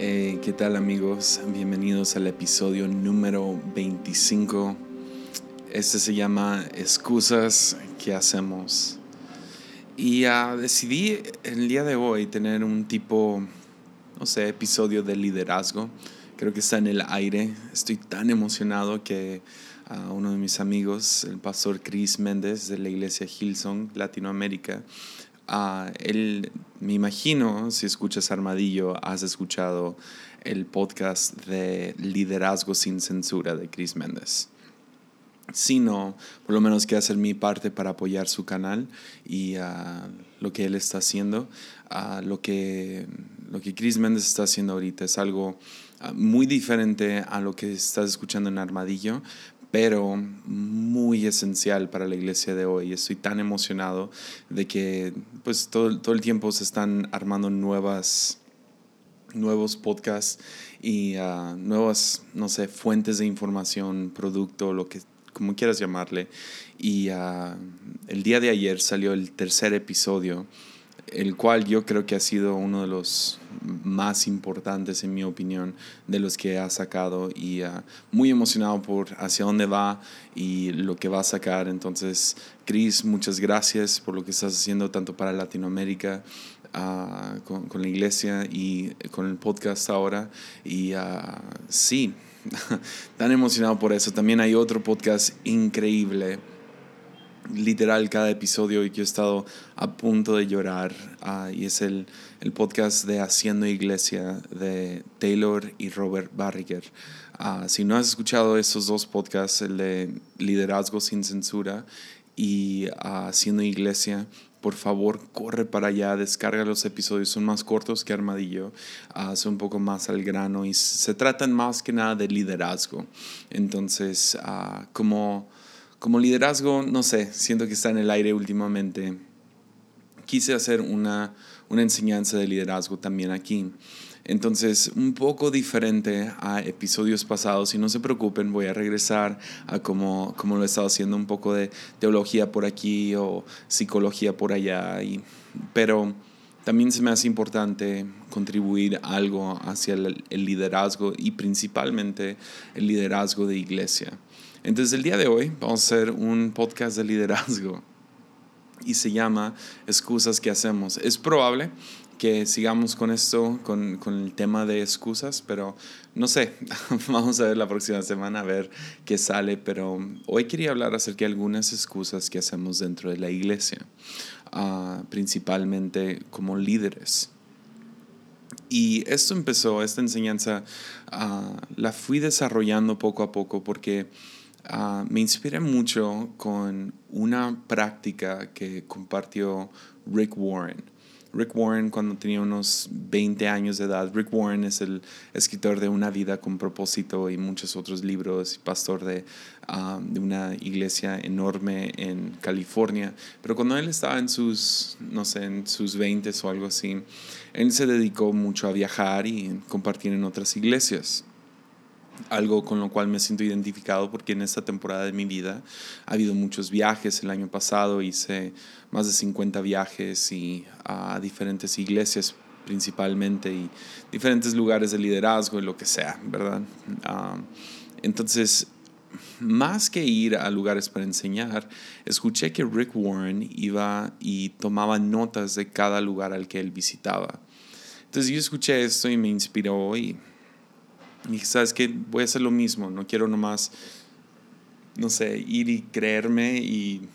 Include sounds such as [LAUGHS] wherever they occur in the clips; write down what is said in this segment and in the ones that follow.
Eh, ¿Qué tal amigos? Bienvenidos al episodio número 25. Este se llama Excusas que hacemos. Y uh, decidí el día de hoy tener un tipo, no sé, episodio de liderazgo. Creo que está en el aire. Estoy tan emocionado que uh, uno de mis amigos, el pastor Chris Méndez de la iglesia Hillsong Latinoamérica, Uh, él, me imagino, si escuchas Armadillo, has escuchado el podcast de Liderazgo sin Censura de Chris Méndez. Si no, por lo menos quiero hacer mi parte para apoyar su canal y uh, lo que él está haciendo. Uh, lo, que, lo que Chris Méndez está haciendo ahorita es algo muy diferente a lo que estás escuchando en Armadillo, pero muy esencial para la iglesia de hoy. Estoy tan emocionado de que pues todo, todo el tiempo se están armando nuevas nuevos podcasts y uh, nuevas, no sé, fuentes de información, producto, lo que como quieras llamarle. Y uh, el día de ayer salió el tercer episodio el cual yo creo que ha sido uno de los más importantes, en mi opinión, de los que ha sacado y uh, muy emocionado por hacia dónde va y lo que va a sacar. Entonces, Chris, muchas gracias por lo que estás haciendo tanto para Latinoamérica. Uh, con, con, la iglesia y con el podcast ahora y uh, sí, [LAUGHS] tan emocionado por eso. También hay otro podcast increíble literal cada episodio y que he estado a punto de llorar uh, y es el, el, podcast de Haciendo Iglesia de Taylor y Robert Barriger. Uh, si no has escuchado esos dos podcasts, el de Liderazgo sin Censura y uh, Haciendo Iglesia, por favor corre para allá, descarga los episodios, son más cortos que Armadillo, son un poco más al grano y se tratan más que nada de liderazgo. Entonces, como como liderazgo, no sé, siento que está en el aire últimamente. Quise hacer una, una enseñanza de liderazgo también aquí. Entonces, un poco diferente a episodios pasados, y no se preocupen, voy a regresar a como, como lo he estado haciendo, un poco de teología por aquí o psicología por allá, y, pero también se me hace importante contribuir algo hacia el, el liderazgo y principalmente el liderazgo de iglesia. Entonces el día de hoy vamos a hacer un podcast de liderazgo y se llama Excusas que hacemos. Es probable que sigamos con esto, con, con, el tema de excusas, pero no sé, [LAUGHS] vamos a ver la próxima semana a ver qué sale, pero hoy quería hablar acerca de algunas excusas que hacemos dentro de la iglesia, uh, principalmente como líderes. Y esto empezó, esta enseñanza uh, la fui desarrollando poco a poco porque Ah, me inspiré mucho con una práctica que compartió Rick Warren. Rick Warren cuando tenía unos 20 años de edad. Rick Warren es el escritor de Una vida con propósito y muchos otros libros, pastor de, ah, de una iglesia enorme en California. Pero cuando él estaba en sus, no sé, en sus 20 o algo así, él se dedicó mucho a viajar y compartir en otras iglesias algo con lo cual me siento identificado porque en esta temporada de mi vida ha habido muchos viajes. El año pasado hice más de 50 viajes y a diferentes iglesias principalmente y diferentes lugares de liderazgo y lo que sea, ¿verdad? Ah, entonces, más que ir a lugares para enseñar, escuché que Rick Warren iba y tomaba notas de cada lugar al que él visitaba. Entonces yo escuché esto y me inspiró y y ¿sabes qué? Voy a hacer lo mismo, no quiero nomás, no sé, ir y creerme y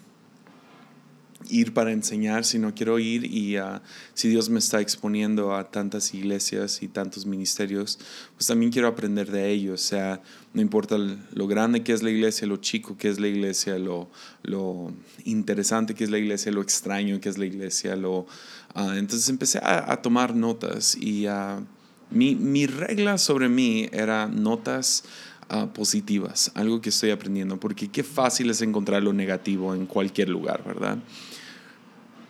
ir para enseñar, sino quiero ir y uh, si Dios me está exponiendo a tantas iglesias y tantos ministerios, pues también quiero aprender de ellos. O sea, no importa lo grande que es la iglesia, lo chico que es la iglesia, lo, lo interesante que es la iglesia, lo extraño que es la iglesia. Lo, uh, entonces empecé a, a, tomar notas y. Uh, mi, mi regla sobre mí era notas uh, positivas, algo que estoy aprendiendo, porque qué fácil es encontrar lo negativo en cualquier lugar, ¿verdad?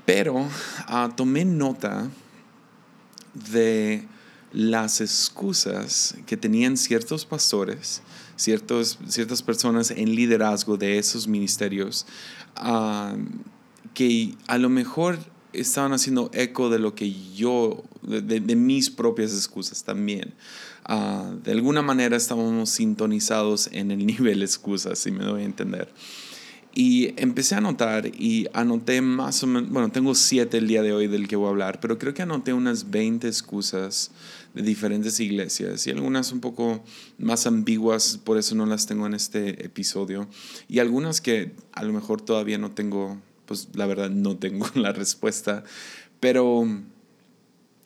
Pero uh, tomé nota de las excusas que tenían ciertos pastores, ciertos, ciertas personas en liderazgo de esos ministerios, uh, que a lo mejor estaban haciendo eco de lo que yo de, mis propias excusas también. Ah, de alguna manera estábamos sintonizados en el [LAUGHS] nivel excusas, si me doy a entender. Y empecé a anotar y anoté más o menos, bueno, tengo siete el día de hoy del que voy a hablar, pero creo que anoté unas 20 excusas de diferentes iglesias y algunas un poco más ambiguas, por eso no las tengo en este episodio. Y algunas que a lo mejor todavía no tengo, pues la verdad no tengo [LAUGHS] la respuesta, pero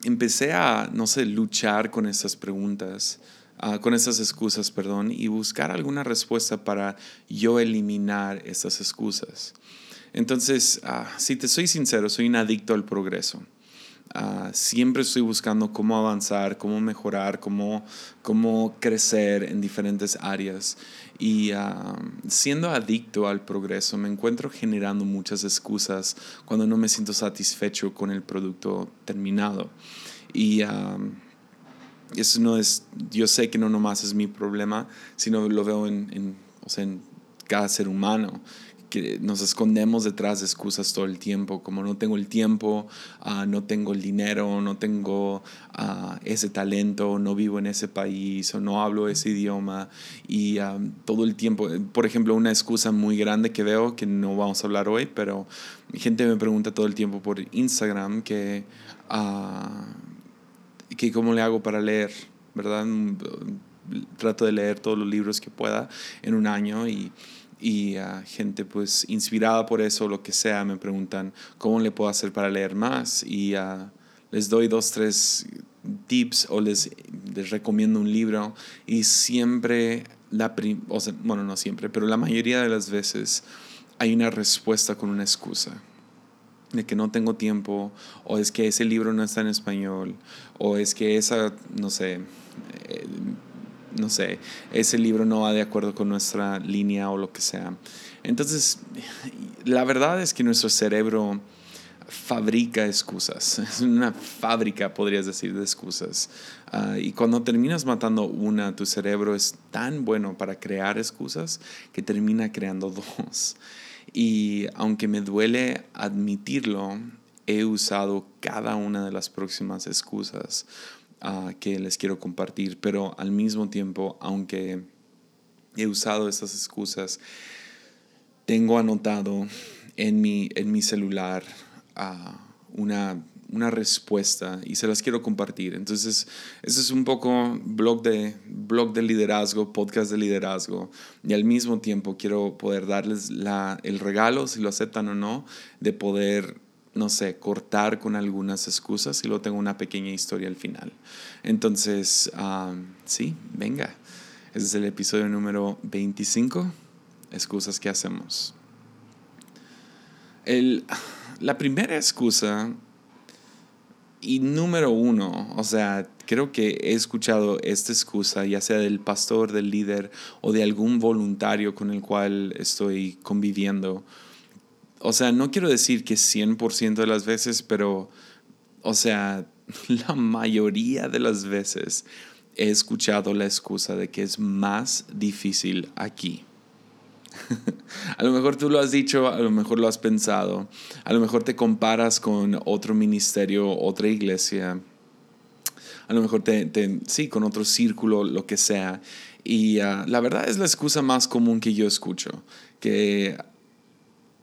empecé a, no sé, luchar con esas preguntas Ah, con esas excusas, perdón, y buscar alguna respuesta para yo eliminar esas excusas. Entonces, ah, si te soy sincero, soy un adicto al progreso. Ah, siempre estoy buscando cómo avanzar, cómo mejorar, cómo, cómo crecer en diferentes áreas. Y siendo adicto al progreso, me encuentro generando muchas excusas cuando no me siento satisfecho con el producto terminado. Y eso no es, yo sé que no nomás es mi problema, sino lo veo en, en, o sea, en cada ser humano, que nos escondemos detrás de excusas todo el tiempo, como no tengo el tiempo, uh, no tengo el dinero, no tengo uh, ese talento, no vivo en ese país o no hablo ese idioma y um, todo el tiempo, por ejemplo, una excusa muy grande que veo, que no vamos a hablar hoy, pero gente me pregunta todo el tiempo por Instagram que... Uh, que cómo le hago para leer, ¿verdad? Trato de leer todos los libros que pueda en un año y, y uh, gente pues inspirada por eso, lo que sea, me preguntan cómo le puedo hacer para leer más y uh, les doy dos, tres tips o les, les recomiendo un libro y siempre, la o sea, bueno, no siempre, pero la mayoría de las veces hay una respuesta con una excusa de que no tengo tiempo, o es que ese libro no está en español, o es que esa, no sé, eh, no sé, ese libro no va de acuerdo con nuestra línea o lo que sea. Entonces, la verdad es que nuestro cerebro fabrica excusas, [LAUGHS] es una fábrica, podrías decir, de excusas. Ah, y cuando terminas matando una, tu cerebro es tan bueno para crear excusas que termina creando [LAUGHS] dos. Y aunque me duele admitirlo, he usado cada una de las próximas excusas ah, que les quiero compartir, pero al mismo tiempo, aunque he usado estas excusas, tengo anotado en mi, en mi celular uh, una una respuesta y se las quiero compartir. Entonces, eso es un poco blog de, blog de liderazgo, podcast de liderazgo. Y al mismo tiempo quiero poder darles la, el regalo, si lo aceptan o no, de poder, no sé, cortar con algunas excusas y luego tengo una pequeña historia al final. Entonces, sí, venga. Ese es el episodio número 25, excusas que hacemos. El, la primera excusa y número uno, o sea, creo que he escuchado esta excusa, ya sea del pastor, del líder o de algún voluntario con el cual estoy conviviendo. O sea, no quiero decir que 100% de las veces, pero, o sea, [LAUGHS] la mayoría de las veces he escuchado la excusa de que es más difícil aquí. [LAUGHS] a lo mejor tú lo has dicho, a lo mejor lo has pensado, a lo mejor te comparas con otro ministerio, otra iglesia, a lo mejor te, sí, con otro círculo, lo que sea. Y ah, la verdad es la excusa más común que yo escucho, que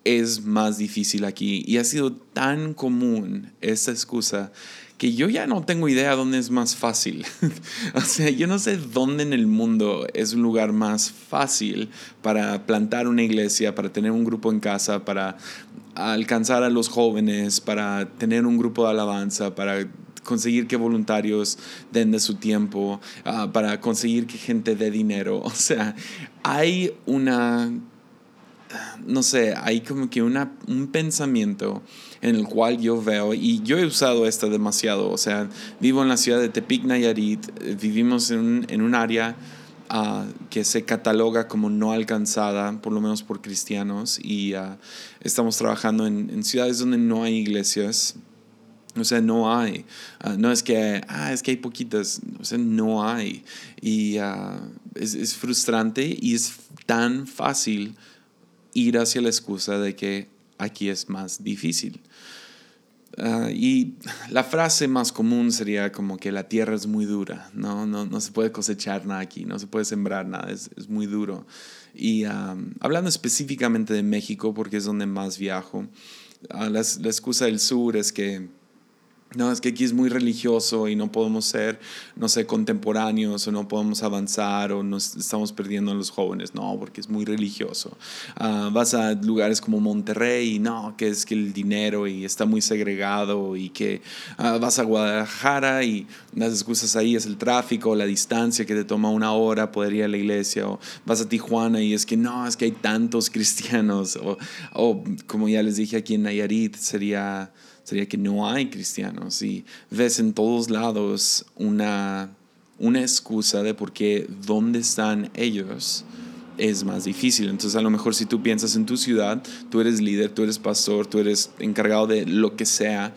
es más difícil aquí. Y ha sido tan común esta excusa que yo ya no tengo idea dónde es más fácil. [LAUGHS] o sea, yo no sé dónde en el mundo es un lugar más fácil para plantar una iglesia, para tener un grupo en casa, para alcanzar a los jóvenes, para tener un grupo de alabanza, para conseguir que voluntarios den de su tiempo, ah, para conseguir que gente dé dinero. [LAUGHS] O sea, hay una, no sé, hay como que una, un pensamiento en el cual yo veo, y yo he usado esta demasiado, o sea, vivo en la ciudad de Tepic, Nayarit, vivimos en un, en un área uh, que se cataloga como no alcanzada, por lo menos por cristianos, y uh, estamos trabajando en, ciudades donde no hay iglesias. O sea, no hay. Uh, no es que, ah, es que hay poquitas. O sea, no hay. Y es, es frustrante y es tan fácil ir hacia la excusa de que aquí es más difícil. Ah, y la frase más común sería como que la tierra es muy dura, no, no, no se puede cosechar nada aquí, no se puede sembrar nada, es, es muy duro. Y hablando específicamente de México, porque es donde más viajo, ah, la excusa del sur es que no, es que aquí es muy religioso y no podemos ser, no sé, contemporáneos o no podemos avanzar o nos estamos perdiendo a los jóvenes. No, porque es muy religioso. Ah, vas a lugares como Monterrey y no, que es que el dinero y está muy segregado y que ah, vas a Guadalajara y las excusas ahí es el tráfico, la distancia que te toma una hora poder ir a la iglesia o vas a Tijuana y es que no, es que hay tantos [LAUGHS] cristianos o, o como ya les dije aquí en Nayarit sería sería que no hay cristianos y ves en todos lados una, una excusa de por qué dónde están ellos es más difícil. Entonces a lo mejor si tú piensas en tu ciudad, tú eres líder, tú eres pastor, tú eres encargado de lo que sea,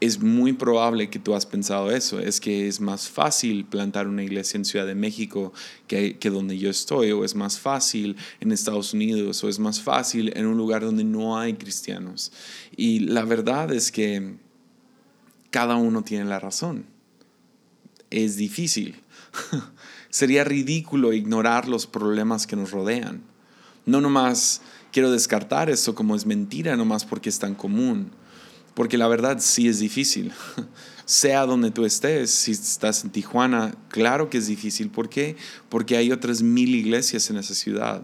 es muy probable que tú has pensado eso, es que es más fácil plantar una iglesia en Ciudad de México que, que, donde yo estoy, o es más fácil en Estados Unidos, o es más fácil en un lugar donde no hay cristianos. Y la verdad es que cada uno tiene la razón. Es difícil. [LAUGHS] Sería ridículo ignorar los problemas que nos rodean. No nomás quiero descartar eso como es mentira, nomás porque es tan común porque la verdad sí es difícil. [LAUGHS] sea donde tú estés, si estás en Tijuana, claro que es difícil. ¿Por qué? Porque hay otras mil iglesias en esa ciudad.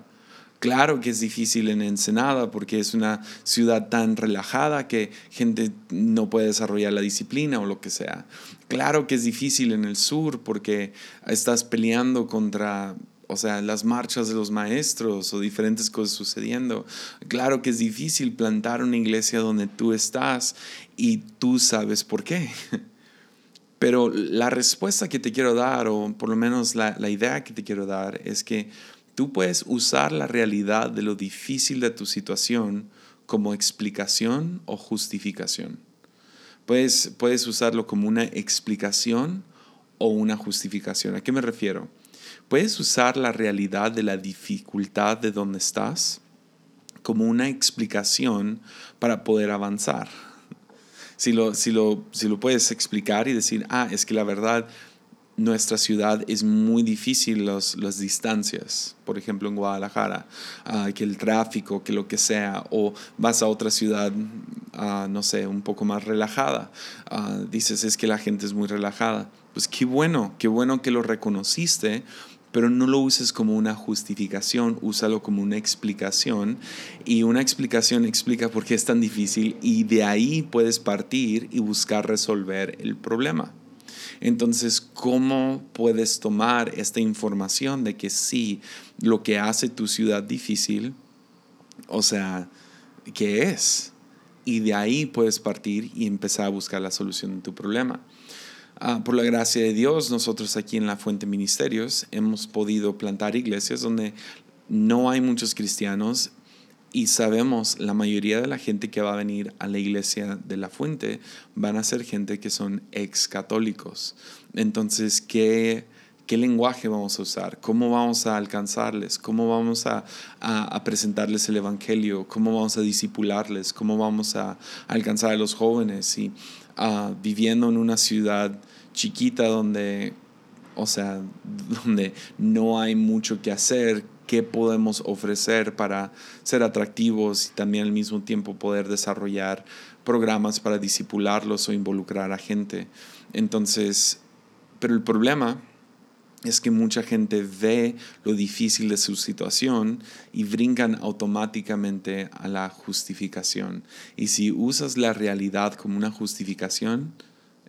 Claro que es difícil en Ensenada porque es una ciudad tan relajada que gente no puede desarrollar la disciplina o lo que sea. Claro que es difícil en el sur porque estás peleando contra o sea, las marchas de los maestros o diferentes cosas sucediendo. Claro que es difícil plantar una iglesia donde tú estás y tú sabes por qué. [LAUGHS] Pero la respuesta que te quiero dar, o por lo menos la, la idea que te quiero dar, es que tú puedes usar la realidad de lo difícil de tu situación como explicación o justificación. Puedes, puedes usarlo como una explicación o una justificación. ¿A qué me refiero? Puedes usar la realidad de la dificultad de donde estás como una explicación para poder avanzar. Si lo, si lo, si lo puedes explicar y decir, ah, es que la verdad, nuestra ciudad es muy difícil las distancias, por ejemplo en Guadalajara, ah, que el tráfico, que lo que sea, o vas a otra ciudad, ah, no sé, un poco más relajada, ah, dices es que la gente es muy relajada. Pues qué bueno, qué bueno que lo reconociste pero no lo uses como una justificación, úsalo como una explicación y una explicación explica por qué es tan difícil y de ahí puedes partir y buscar resolver el problema. Entonces, ¿cómo puedes tomar esta información de que sí, lo que hace tu ciudad difícil, o sea, ¿qué es? Y de ahí puedes partir y empezar a buscar la solución de tu problema. Ah, por la gracia de Dios, nosotros aquí en la Fuente Ministerios hemos podido plantar iglesias donde no hay muchos cristianos y sabemos la mayoría de la gente que va a venir a la iglesia de la Fuente van a ser gente que son ex católicos. Entonces, ¿qué, ¿qué lenguaje vamos a usar? ¿Cómo vamos a alcanzarles? ¿Cómo vamos a, a, presentarles el Evangelio? ¿Cómo vamos a disipularles? ¿Cómo vamos a, alcanzar a los jóvenes? Y ah, viviendo en una ciudad chiquita donde, o sea, donde no hay mucho que hacer, qué podemos ofrecer para ser atractivos y también al mismo tiempo poder desarrollar programas para disipularlos o involucrar a gente. Entonces, pero el problema es que mucha gente ve lo difícil de su situación y brincan automáticamente a la justificación. Y si usas la realidad como una justificación,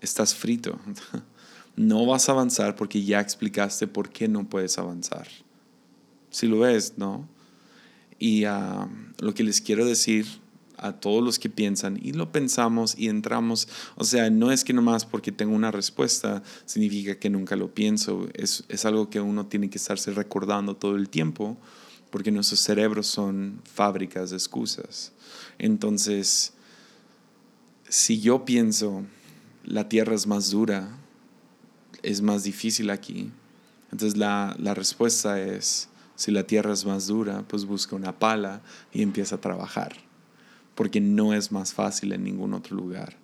estás frito. [LAUGHS] No vas a avanzar porque ya explicaste por qué no puedes avanzar. Si lo ves, ¿no? Y ah, lo que les quiero decir a todos los que piensan y lo pensamos y entramos, o sea, no es que nomás porque tengo una respuesta significa que nunca lo pienso, es, es algo que uno tiene que estarse recordando todo el tiempo porque nuestros cerebros son fábricas de excusas. Entonces, si yo pienso, la tierra es más dura, es más difícil aquí. Entonces la, la, respuesta es, si la tierra es más dura, pues busca una pala y empieza a trabajar, porque no es más fácil en ningún otro lugar.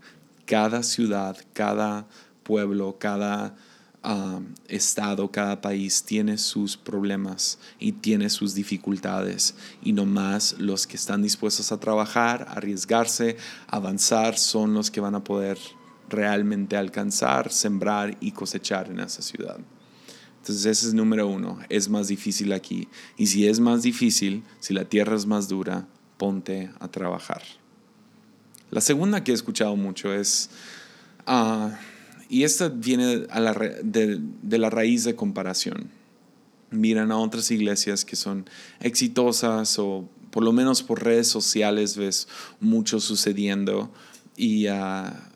cada ciudad, cada pueblo, cada estado, cada país tiene sus problemas y tiene sus dificultades. Y no más los que están dispuestos a trabajar, arriesgarse, avanzar, son los que van a poder realmente alcanzar, sembrar y cosechar en esa ciudad. Entonces ese es número uno, es más difícil aquí. Y si es más difícil, si la tierra es más dura, ponte a trabajar. La segunda que he escuchado mucho es... Ah, y esta viene de, la raíz de comparación. Miran a otras iglesias que son exitosas o por lo menos por redes sociales ves mucho sucediendo y ah,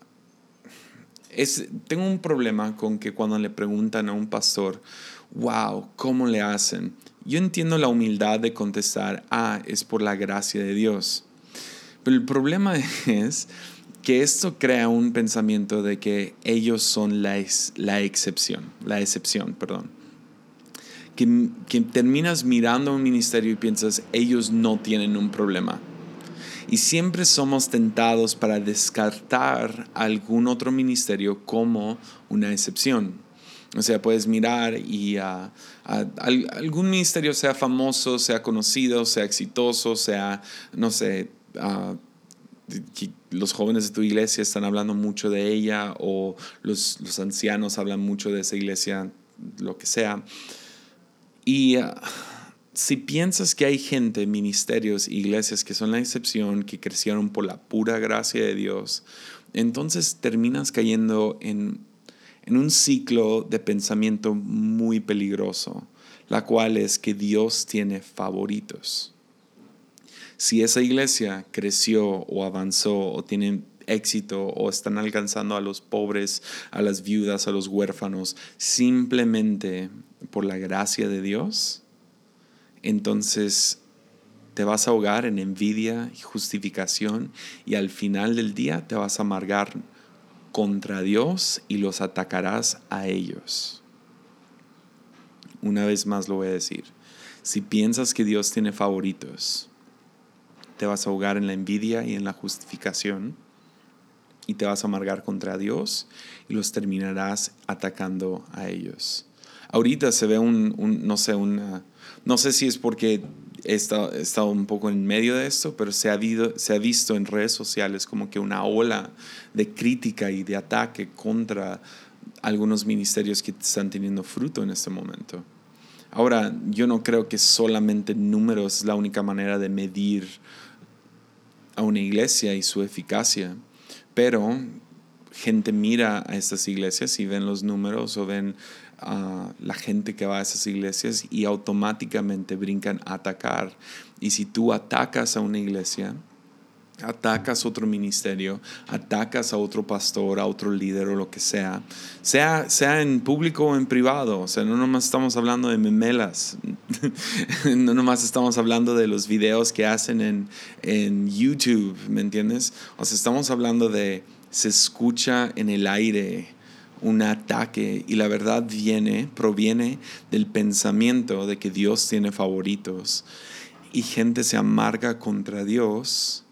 es, tengo un problema con que cuando le preguntan a un pastor, wow, ¿cómo le hacen? Yo entiendo la humildad de contestar, ah, es por la gracia de Dios. Pero el problema [LAUGHS] es que esto crea un pensamiento de que ellos son la, la excepción, la excepción, perdón. Que, que terminas mirando un ministerio y piensas, ellos no tienen un problema. Y siempre somos tentados para descartar algún otro ministerio como una excepción. O sea, puedes mirar y a, algún ministerio sea famoso, sea conocido, sea exitoso, sea, no sé, los jóvenes de tu iglesia están hablando mucho de ella o los, los ancianos hablan mucho de esa iglesia, lo que sea. Y ah, si piensas que hay gente, ministerios, iglesias que son la excepción, que crecieron por la pura gracia de Dios, entonces terminas cayendo en, en un ciclo de pensamiento muy peligroso, la cual es que Dios tiene favoritos. Si esa iglesia creció o avanzó o tiene éxito o están alcanzando a los pobres, a las viudas, a los huérfanos, simplemente por la gracia de Dios, entonces te vas a ahogar en envidia y justificación y al final del día te vas a amargar contra Dios y los atacarás a ellos. Una vez más lo voy a decir. Si piensas que Dios tiene favoritos, te vas a ahogar en la envidia y en la justificación y te vas a amargar contra Dios y los terminarás atacando a ellos. Ahorita se ve un, no sé, una, no sé si es porque he estado, un poco en medio de esto, pero se ha, se ha visto en redes sociales como que una ola de crítica y de ataque contra algunos ministerios que están teniendo fruto en este momento. Ahora, yo no creo que solamente números es la única manera de medir a una iglesia y su eficacia, pero gente mira a estas iglesias y ven los números o ven a la gente que va a esas iglesias y automáticamente brincan a atacar. Y si tú atacas a una iglesia, atacas otro ministerio, atacas a otro pastor, a otro líder o lo que sea, sea, sea en público o en privado, o sea, no nomás estamos hablando de memelas, [LAUGHS] no nomás estamos hablando de los videos que hacen en, en YouTube, ¿me entiendes? O sea, estamos hablando de, se escucha en el aire un ataque y la verdad viene, proviene del pensamiento de que Dios tiene favoritos y gente se amarga contra Dios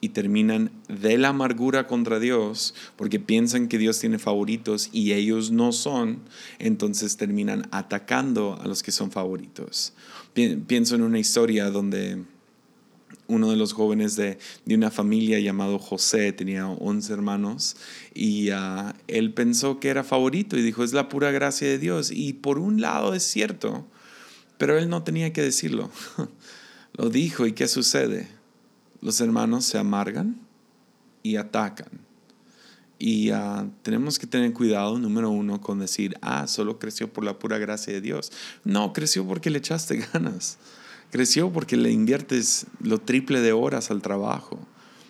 y terminan de la amargura contra Dios porque piensan que Dios tiene favoritos y ellos no son, entonces terminan atacando a los que son favoritos. Pienso en una historia donde uno de los jóvenes de, una familia llamado José tenía 11 hermanos y ah, él pensó que era favorito y dijo, es la pura gracia de Dios. Y por un lado es cierto, pero él no tenía que decirlo. [LAUGHS] Lo dijo y ¿qué sucede? los hermanos se amargan y atacan. Y ah, tenemos que tener cuidado, número uno, con decir, ah, solo creció por la pura gracia de Dios. No, creció porque le echaste [LAUGHS] ganas. Creció porque le inviertes lo triple de horas al trabajo.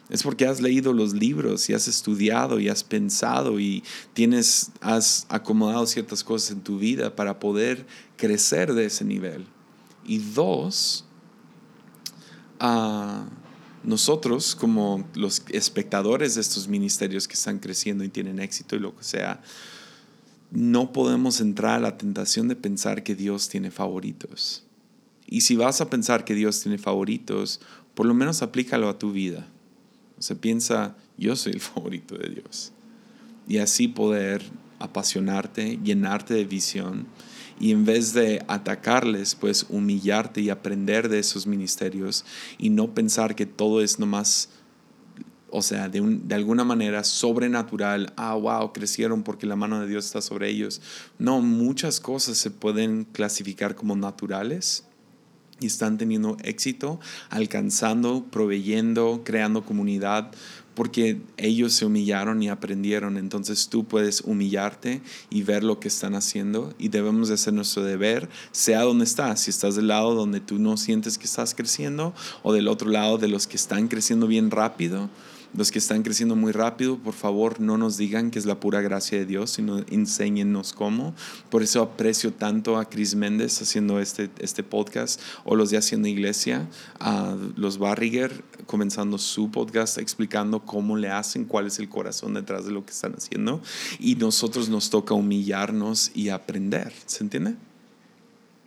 Es porque has leído los libros y has estudiado y has pensado y tienes, has acomodado ciertas cosas en tu vida para poder crecer de ese nivel. Y dos, uh, nosotros como los espectadores de estos ministerios que están creciendo y tienen éxito y lo que sea, no podemos entrar a la tentación de pensar que Dios tiene favoritos. Y si vas a pensar que Dios tiene favoritos, por lo menos aplícalo a tu vida. O sea, piensa, yo soy el [LAUGHS] favorito de Dios. y así poder apasionarte, llenarte de visión y en vez de atacarles, pues humillarte y aprender de esos ministerios y no pensar que todo es nomás, o sea, de, de alguna manera sobrenatural, ah, wow, crecieron porque la mano de Dios está sobre ellos. No, muchas cosas se pueden clasificar como naturales y están teniendo éxito, alcanzando, proveyendo, creando comunidad, porque ellos se humillaron y aprendieron. Entonces tú puedes humillarte y ver lo que están haciendo y debemos de hacer nuestro deber, sea donde estás, si estás del lado donde tú no sientes que estás creciendo o del otro lado de los que están creciendo bien rápido los que están creciendo muy rápido, por favor, no nos digan que es la pura gracia de Dios, sino enséñennos cómo. Por eso aprecio tanto a Chris Méndez haciendo este, este podcast, o los de Haciendo Iglesia, a los Barriger comenzando su podcast explicando cómo le hacen, cuál es el corazón detrás de lo que están haciendo. Y nosotros nos toca humillarnos y aprender. ¿Se entiende?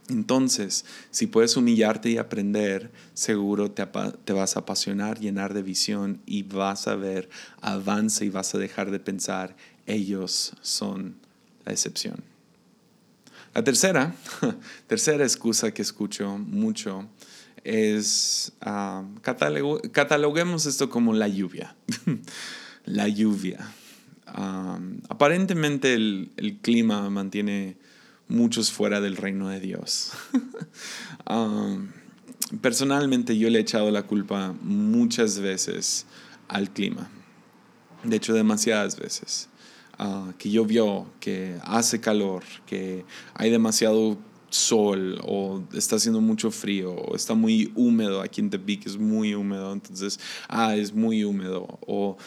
Entonces, si puedes humillarte y aprender, seguro te, vas a apasionar, llenar de visión y vas a ver avance y vas a dejar de pensar, ellos son la excepción. La tercera, [LAUGHS] tercera excusa que escucho mucho es, uh, cataloguemos esto como la lluvia. [LAUGHS] la lluvia. aparentemente el clima mantiene muchos fuera del reino de Dios. [LAUGHS] Um, personalmente yo le he echado la culpa muchas veces al clima. De hecho, demasiadas veces. Uh, que llovió, que hace calor, que hay demasiado sol o está haciendo mucho frío o está muy húmedo aquí en Tepic es muy húmedo entonces ah es muy húmedo o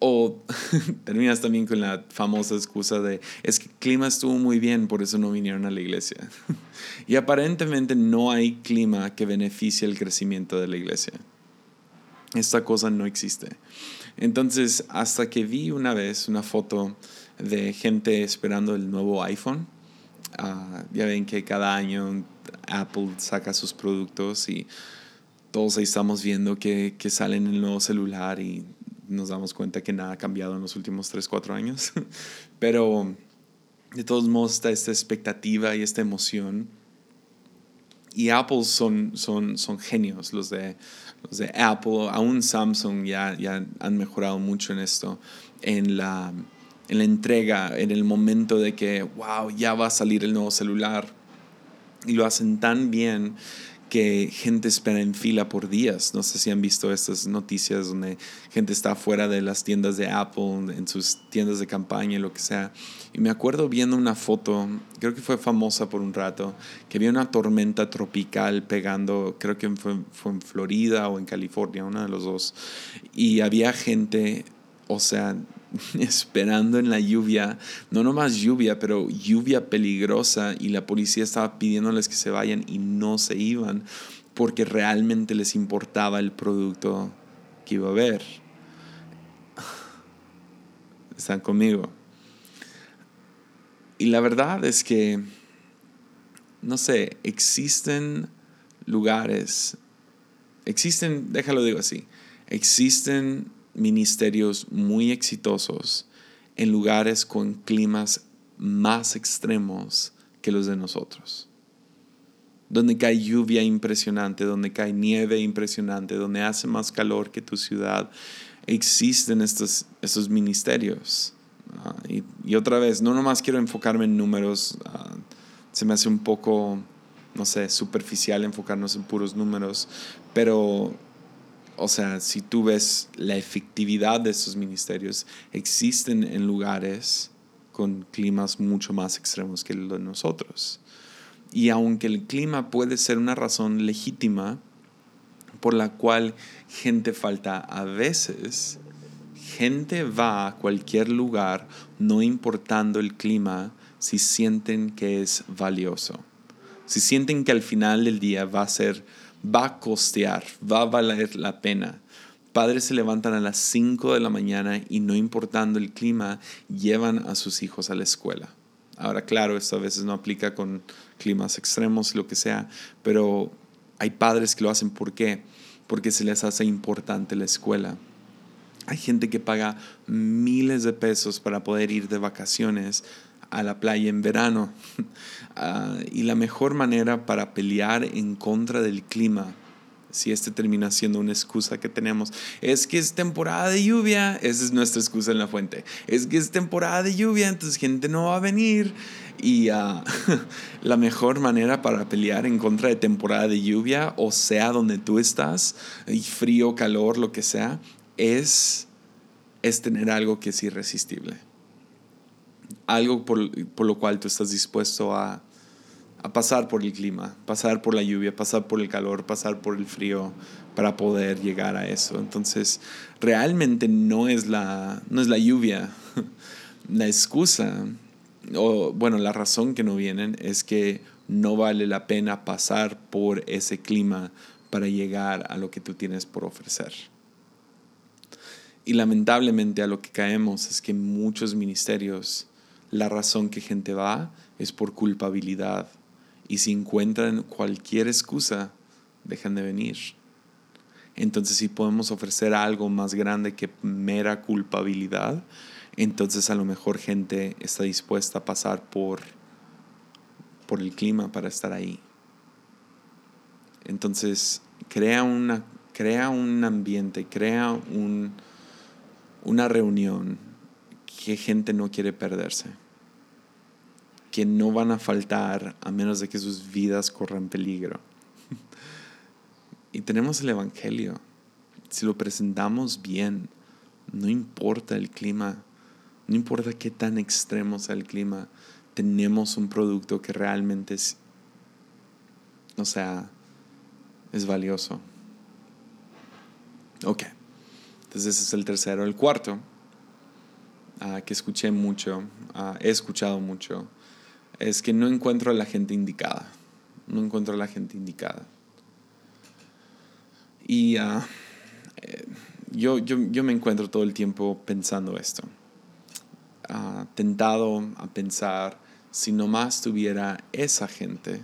o [LAUGHS] terminas también con la famosa excusa de, es que el clima estuvo muy bien, por eso no vinieron a la iglesia. [LAUGHS] y aparentemente no hay clima que beneficie el crecimiento de la iglesia. Esta cosa no existe. Entonces, hasta que vi una vez una foto de gente esperando el nuevo iPhone, ah, ya ven que cada año Apple saca sus productos y todos ahí estamos viendo que, que salen el nuevo celular y nos damos cuenta que nada ha cambiado en los últimos 3, 4 años. [LAUGHS] Pero de todos modos está esta expectativa y esta emoción. Y Apple son, son, son genios, los de, los de Apple, aún Samsung ya, ya han mejorado mucho en esto, en la, en la entrega, en el momento de que, wow, ya va a salir el nuevo celular. Y lo hacen tan bien que gente espera en fila por días. No sé si han visto estas noticias donde gente está fuera de las tiendas de Apple, en sus tiendas de campaña, lo que sea. Y me acuerdo viendo una foto, creo que fue famosa por un rato, que había una tormenta tropical pegando, creo que fue, fue en Florida o en California, una de los dos. Y había gente, o sea, [LAUGHS] esperando en la lluvia, no nomás lluvia, pero lluvia peligrosa y la policía estaba pidiéndoles que se vayan y no se iban porque realmente les importaba el producto que iba a haber. [LAUGHS] Están conmigo. Y la verdad es que, no sé, existen lugares, existen, déjalo digo así, existen ministerios muy exitosos en lugares con climas más extremos que los de nosotros. Donde cae lluvia impresionante, donde cae nieve impresionante, donde hace más calor que tu ciudad, existen estos, estos ministerios. Ah, y, otra vez, no nomás quiero enfocarme en números, ah, se me hace un poco, no sé, superficial enfocarnos en puros números, pero o sea, si tú ves la efectividad de estos ministerios, existen en lugares con climas mucho más extremos que los de nosotros. Y aunque el clima puede ser una razón legítima por la cual gente falta a veces, gente va a cualquier lugar no importando el clima si sienten que es valioso. Si sienten que al final del día va a ser va a costear, va a valer la pena. Padres se levantan a las 5 de la mañana y no importando el clima, llevan a sus hijos a la escuela. Ahora, claro, esto a veces no aplica con climas extremos, lo que sea, pero hay padres que lo hacen. ¿Por qué? Porque se les hace importante la escuela. Hay gente que paga miles de pesos para poder ir de vacaciones a la playa en verano. [LAUGHS] Ah, y la mejor manera para pelear en contra del clima, si este termina siendo una excusa que tenemos, es que es temporada de lluvia, esa es nuestra excusa en la fuente. Es que es temporada de lluvia, entonces gente no va a venir. Y ah, [LAUGHS] la mejor manera para pelear en contra de temporada de lluvia, o sea, donde tú estás, y frío, calor, lo que sea, es, es tener algo que es irresistible algo por, lo cual tú estás dispuesto a, pasar por el clima, pasar por la lluvia, pasar por el calor, pasar por el frío para poder llegar a eso. Entonces, realmente no es la, no es la lluvia. [LAUGHS] La excusa, o bueno, la razón que no vienen es que no vale la pena pasar por ese clima para llegar a lo que tú tienes por ofrecer. Y lamentablemente a lo que caemos es que muchos ministerios la razón que gente va es por culpabilidad. Y si encuentran cualquier excusa, dejan de venir. Entonces si podemos ofrecer algo más grande que mera culpabilidad, entonces a lo mejor gente está dispuesta a pasar por, por el clima para estar ahí. Entonces crea, una, crea un ambiente, crea un, una reunión que gente no quiere perderse, que no van a faltar a menos de que sus vidas corran peligro. [LAUGHS] y tenemos el Evangelio. Si lo presentamos bien, no importa el clima, no importa qué tan extremo sea el clima, tenemos un producto que realmente es, o sea, es valioso. Ok, entonces ese es el tercero. El cuarto Ah, que escuché mucho, ah, he escuchado mucho, es que no encuentro a la gente indicada. No encuentro a la gente indicada. Y eh, yo, yo, yo, me encuentro todo el tiempo pensando esto. tentado a pensar si nomás tuviera esa gente.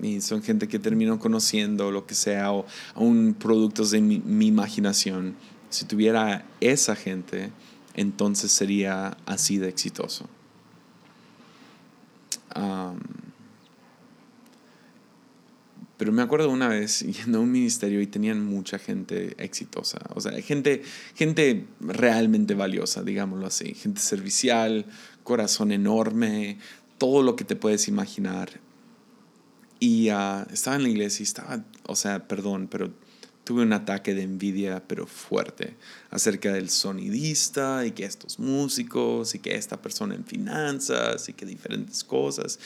Y son gente que termino conociendo, lo que sea, o aún productos de mi, mi imaginación. Si tuviera esa gente, entonces sería así de exitoso. pero me acuerdo una vez [LAUGHS] yendo a un ministerio y tenían mucha gente exitosa, o sea, gente, gente realmente valiosa, digámoslo así, gente servicial, corazón enorme, todo lo que te puedes imaginar. Y ah, estaba en la iglesia y estaba, o sea, perdón, pero tuve un ataque de envidia, pero fuerte, acerca del sonidista y que estos músicos y que esta persona en finanzas y que diferentes cosas.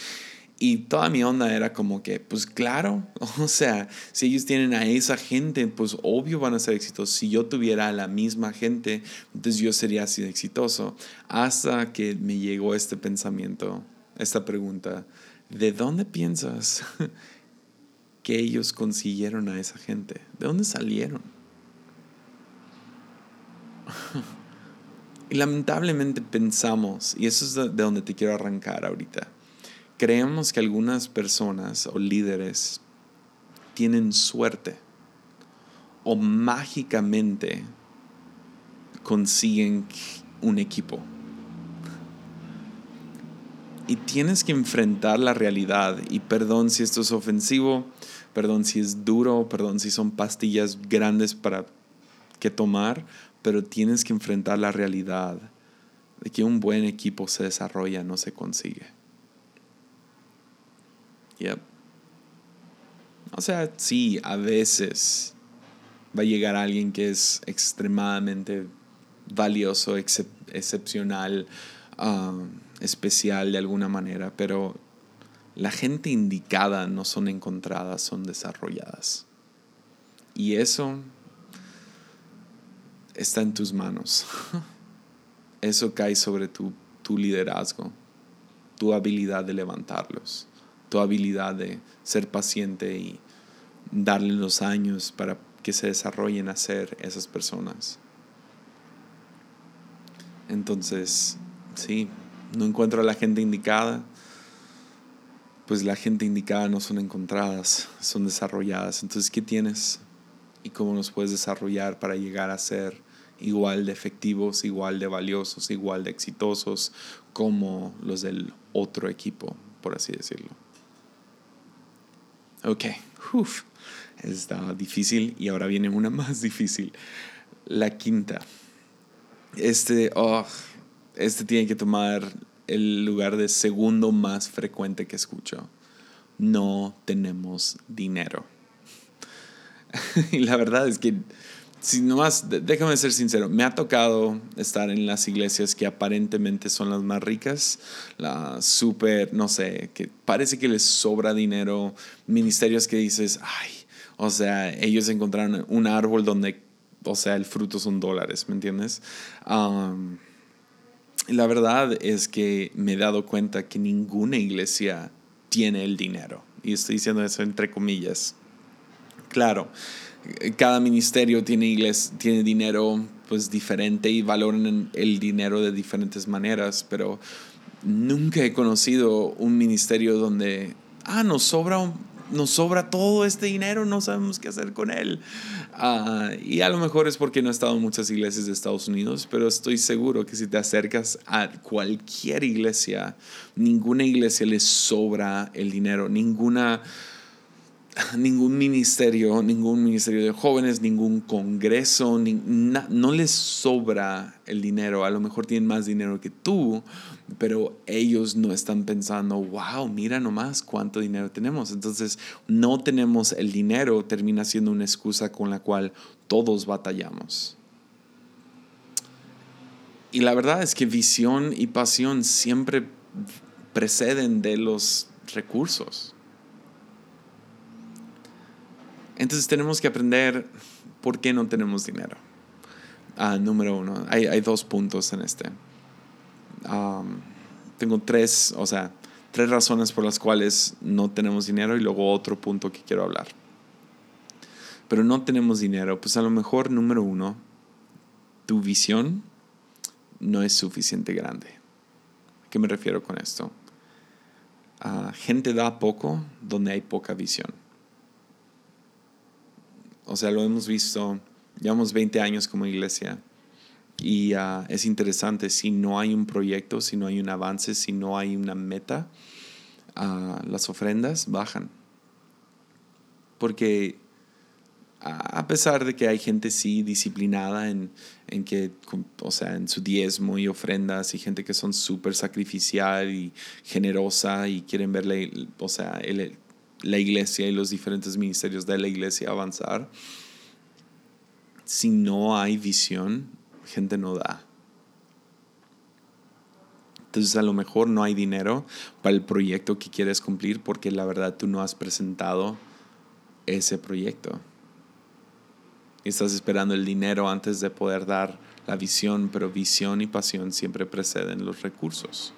Y toda mi onda era como que, pues claro, [LAUGHS] o sea, si ellos tienen a esa gente, pues obvio van a ser exitosos. Si yo tuviera a la misma gente, entonces yo sería así de exitoso. Hasta que me llegó este pensamiento, esta pregunta, ¿de dónde piensas [LAUGHS] que ellos consiguieron a esa gente? ¿De dónde salieron? y [LAUGHS] lamentablemente pensamos, y eso es de donde te quiero arrancar ahorita, creemos que algunas personas o líderes tienen suerte o mágicamente consiguen un equipo. Y tienes que enfrentar la realidad. Y perdón si esto es ofensivo, perdón si es duro, perdón si son pastillas grandes para que tomar, pero tienes que enfrentar la realidad de que un buen equipo se desarrolla, no se consigue. Yep. O sea, sí, a veces va a llegar alguien que es extremadamente valioso, excepcional, um, especial de alguna manera, pero la gente indicada no son encontradas, son desarrolladas. Y eso está en tus manos. [LAUGHS] Eso cae sobre tu, liderazgo, tu habilidad de levantarlos, tu habilidad de ser paciente y darle los años para que se desarrollen a ser esas personas. Entonces, sí, no encuentro a la gente indicada, pues la gente indicada no son encontradas, son desarrolladas. Entonces, ¿qué tienes? ¿Y cómo nos puedes desarrollar para llegar a ser igual de efectivos, igual de valiosos, igual de exitosos como los del otro equipo, por así decirlo. Ok, Uf. está difícil y ahora viene una más difícil. La quinta. Este, oh, este tiene que tomar el lugar de segundo más frecuente que escucho. No tenemos dinero. [LAUGHS] y la verdad es que, si nomás, déjame ser sincero, me ha tocado estar en las iglesias que aparentemente son las más ricas, la súper, no sé, que parece que les sobra dinero, ministerios que dices, ay, o sea, ellos encontraron un árbol donde, o sea, el fruto son dólares, ¿me entiendes? La verdad es que me he dado cuenta que ninguna iglesia tiene el dinero. Y estoy diciendo eso entre comillas. Claro, cada ministerio tiene, tiene dinero pues diferente y valoran el dinero de diferentes maneras, pero nunca he conocido un ministerio donde, ah, nos sobra un, nos sobra todo este dinero, no sabemos qué hacer con él. Ah, y a lo mejor es porque no he estado en muchas iglesias de Estados Unidos, pero estoy seguro que si te acercas a cualquier iglesia, ninguna iglesia le sobra el dinero, ninguna ningún ministerio, ningún ministerio de jóvenes, ningún congreso, no les sobra el dinero. A lo mejor tienen más dinero que tú, pero ellos no están pensando, wow, mira nomás cuánto dinero tenemos. Entonces, no tenemos el dinero, termina siendo una excusa con la cual todos batallamos. Y la verdad es que visión y pasión siempre preceden de los recursos. Entonces tenemos que aprender por qué no tenemos dinero. Ah, número uno, hay, dos puntos en este. tengo tres, o sea, tres razones por las cuales no tenemos dinero y luego otro punto que quiero hablar. Pero no tenemos dinero, pues a lo mejor número uno, tu visión no es suficiente grande. ¿A qué me refiero con esto? Uh, gente da poco donde hay poca visión. O sea, lo hemos visto, llevamos 20 años como iglesia y ah, es interesante, si no hay un proyecto, si no hay un avance, si no hay una meta, ah, las ofrendas bajan. Porque a pesar de que hay gente sí disciplinada en, en que, o sea, en su diezmo y ofrendas y gente que son súper sacrificial y generosa y quieren ver o sea, el, la iglesia y los diferentes ministerios de la iglesia avanzar, si no hay visión, gente no da. Entonces a lo mejor no hay dinero para el proyecto que quieres cumplir porque la verdad tú no has presentado ese proyecto. Estás esperando el dinero antes de poder dar la visión, pero visión y pasión siempre preceden los recursos.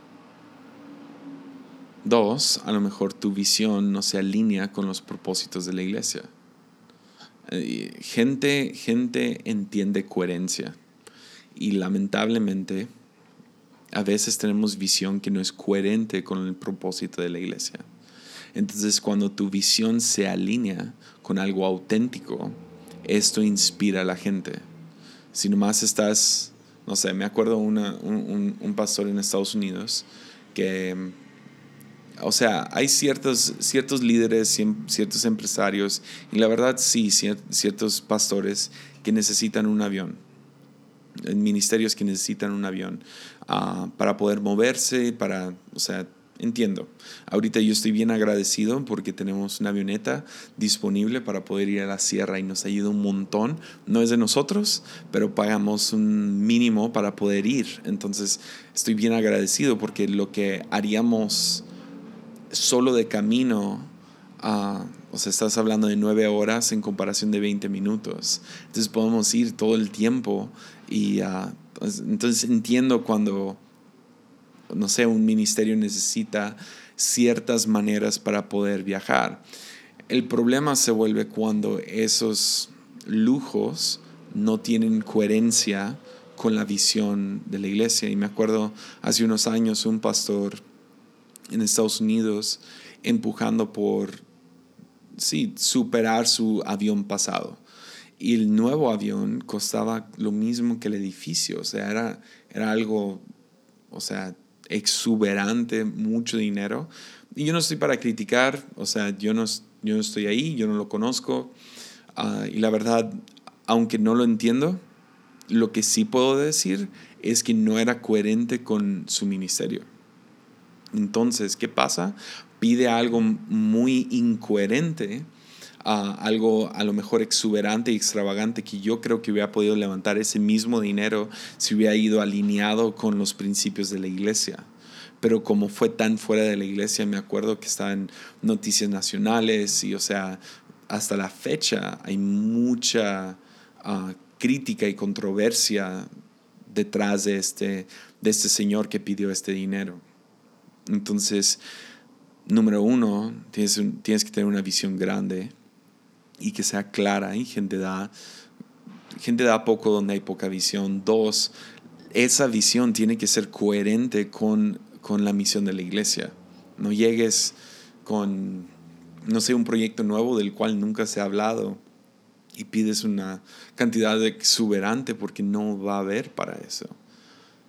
Dos, a lo mejor tu visión no se alinea con los propósitos de la iglesia. Eh, gente, gente entiende coherencia y lamentablemente a veces tenemos visión que no es coherente con el propósito de la iglesia. Entonces cuando tu visión se alinea con algo auténtico, esto inspira a la gente. Si nomás estás, no sé, me acuerdo una, un, un pastor en Estados Unidos que o sea, hay ciertos, ciertos líderes, ciertos empresarios y la verdad sí, ciertos pastores que necesitan un avión, ministerios que necesitan un avión ah, para poder moverse, para, o sea, entiendo. Ahorita yo estoy bien agradecido porque tenemos una avioneta disponible para poder ir a la sierra y nos ayuda un montón. No es de nosotros, pero pagamos un mínimo para poder ir. Entonces estoy bien agradecido porque lo que haríamos solo de camino, o sea, estás hablando de nueve horas en comparación de 20 minutos. Entonces podemos ir todo el tiempo y uh, entonces entiendo cuando, no sé, un ministerio necesita ciertas maneras para poder viajar. El problema se vuelve cuando esos lujos no tienen coherencia con la visión de la iglesia. Y me acuerdo hace unos años un pastor en Estados Unidos empujando por, sí, superar su avión pasado. y el nuevo avión costaba lo mismo que el edificio, o sea, era, era algo, o sea, exuberante, mucho dinero. Y yo no estoy para criticar, o sea, yo no, yo no estoy ahí, yo no lo conozco. Ah, y la verdad, aunque no lo entiendo, lo que sí puedo decir es que no era coherente con su ministerio. Entonces, ¿qué pasa? Pide algo muy incoherente, algo a lo mejor exuberante y extravagante que yo creo que hubiera podido levantar ese mismo dinero si hubiera ido alineado con los principios de la iglesia pero como fue tan fuera de la iglesia, me acuerdo que está en noticias nacionales y, o sea, hasta la fecha hay mucha ah, crítica y controversia detrás de este, de este señor que pidió este dinero. Entonces, número uno, tienes, tienes que tener una visión grande y que sea clara y gente da, gente da poco donde hay poca visión. Dos, esa visión tiene que ser coherente con, con la misión de la iglesia. No llegues con, no sé, un proyecto nuevo del cual nunca se ha hablado y pides una cantidad exuberante porque no va a haber para eso.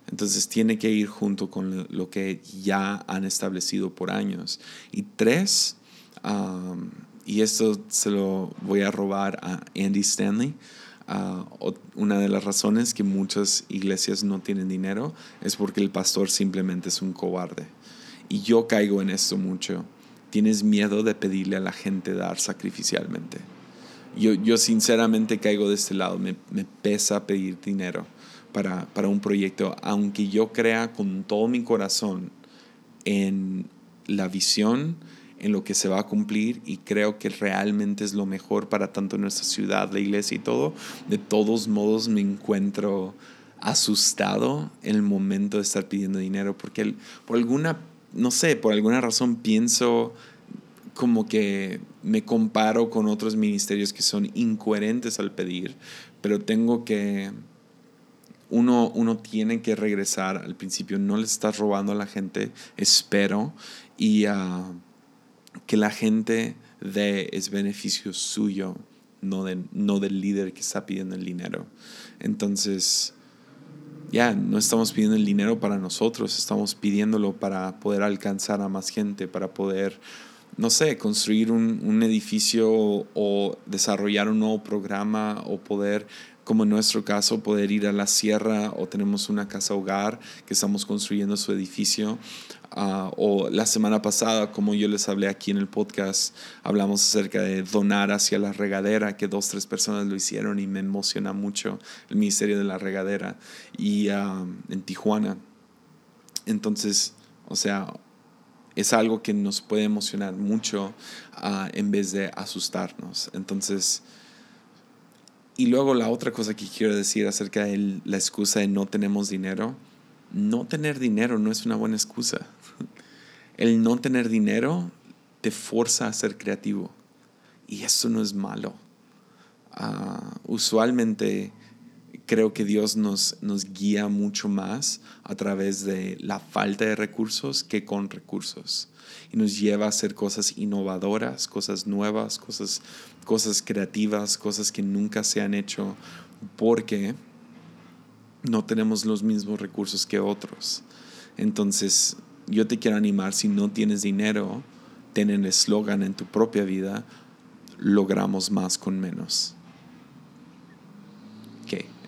Entonces tiene que ir junto con lo que ya han establecido por años. Y tres, y esto se lo voy a robar a Andy Stanley, una de las razones que muchas iglesias no tienen dinero es porque el pastor simplemente es un cobarde. Y yo caigo en esto mucho. Tienes miedo de pedirle a la gente dar sacrificialmente yo, yo sinceramente caigo de este lado, me, me pesa pedir dinero para, para un proyecto, aunque yo crea con todo mi corazón en la visión, en lo que se va a cumplir y creo que realmente es lo mejor para tanto nuestra ciudad, la iglesia y todo, de todos modos me encuentro asustado en el momento de estar pidiendo dinero porque por alguna, no sé, por alguna razón pienso como que me comparo con otros ministerios que son incoherentes al pedir, pero tengo que, uno, uno tiene que regresar al principio, no le estás robando a la gente, espero, y uh, que la gente dé es beneficio suyo, no, de, no del líder que está pidiendo el dinero. Entonces, ya, no estamos pidiendo el dinero para nosotros, estamos pidiéndolo para poder alcanzar a más gente, para poder no sé, construir un, un, edificio o desarrollar un nuevo programa o poder, como en nuestro caso, poder ir a la sierra o tenemos una casa hogar que estamos construyendo su edificio. Uh, o la semana pasada, como yo les hablé aquí en el podcast, hablamos acerca de donar hacia la regadera, que dos, tres personas lo hicieron y me emociona mucho el Ministerio de la Regadera y uh, en Tijuana. Entonces, o sea, es algo que nos puede emocionar mucho ah, en vez de asustarnos. Entonces, y luego la otra cosa que quiero decir acerca de la excusa de no tenemos dinero, no tener dinero no es una buena excusa. [LAUGHS] El no tener dinero te forza a ser creativo y eso no es malo. Ah, usualmente creo que Dios nos, nos guía mucho más a través de la falta de recursos que con recursos. Y nos lleva a hacer cosas innovadoras, cosas nuevas, cosas, cosas creativas, cosas que nunca se han hecho porque no tenemos los mismos recursos que otros. Entonces, yo te quiero animar, si no tienes dinero, ten el eslogan en tu propia vida, logramos más con menos.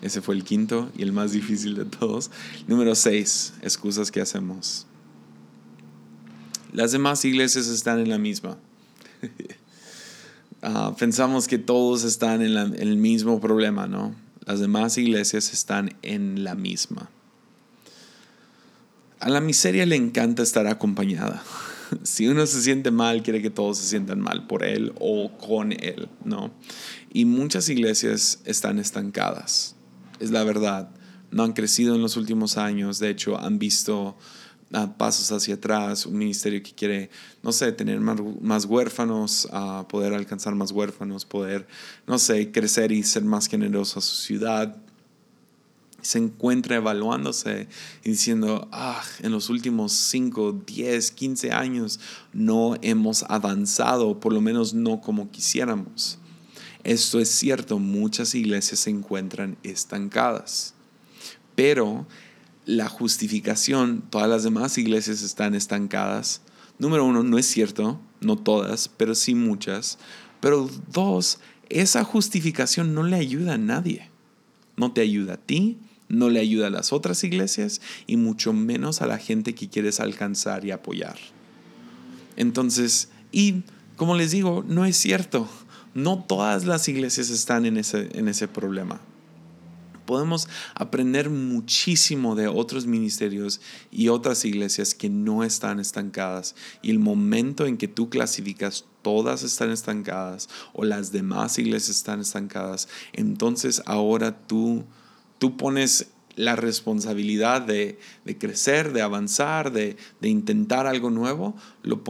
Ese fue el quinto y el más difícil de todos. Número seis, excusas que hacemos. Las demás iglesias están en la misma. [LAUGHS] Ah, pensamos que todos están en, en el mismo problema, ¿no? Las demás iglesias están en la misma. A la miseria le encanta estar acompañada. [LAUGHS] Si uno se siente mal, quiere que todos se sientan mal por él o con él, ¿no? Y muchas iglesias están estancadas es la verdad. No han crecido en los últimos años, de hecho han visto ah, pasos hacia atrás, un ministerio que quiere, no sé, tener más, huérfanos, uh, poder alcanzar más huérfanos, poder, no sé, crecer y ser más generoso a su ciudad. Se encuentra evaluándose y diciendo, ah, en los últimos 5, 10, 15 años no hemos avanzado, por lo menos no como quisiéramos Esto es cierto, muchas iglesias se encuentran estancadas, pero la justificación, todas las demás iglesias están estancadas. Número uno, no es cierto, no todas, pero sí muchas. Pero dos, esa justificación no le ayuda a nadie. No te ayuda a ti, no le ayuda a las otras iglesias y mucho menos a la gente que quieres alcanzar y apoyar. Entonces, y como les digo, no es cierto. No todas las iglesias están en ese, en ese problema. Podemos aprender muchísimo de otros ministerios y otras iglesias que no están estancadas. Y el momento en que tú clasificas todas están estancadas o las demás iglesias están estancadas, entonces ahora tú, tú pones la responsabilidad de, crecer, de avanzar, de, intentar algo nuevo, lo,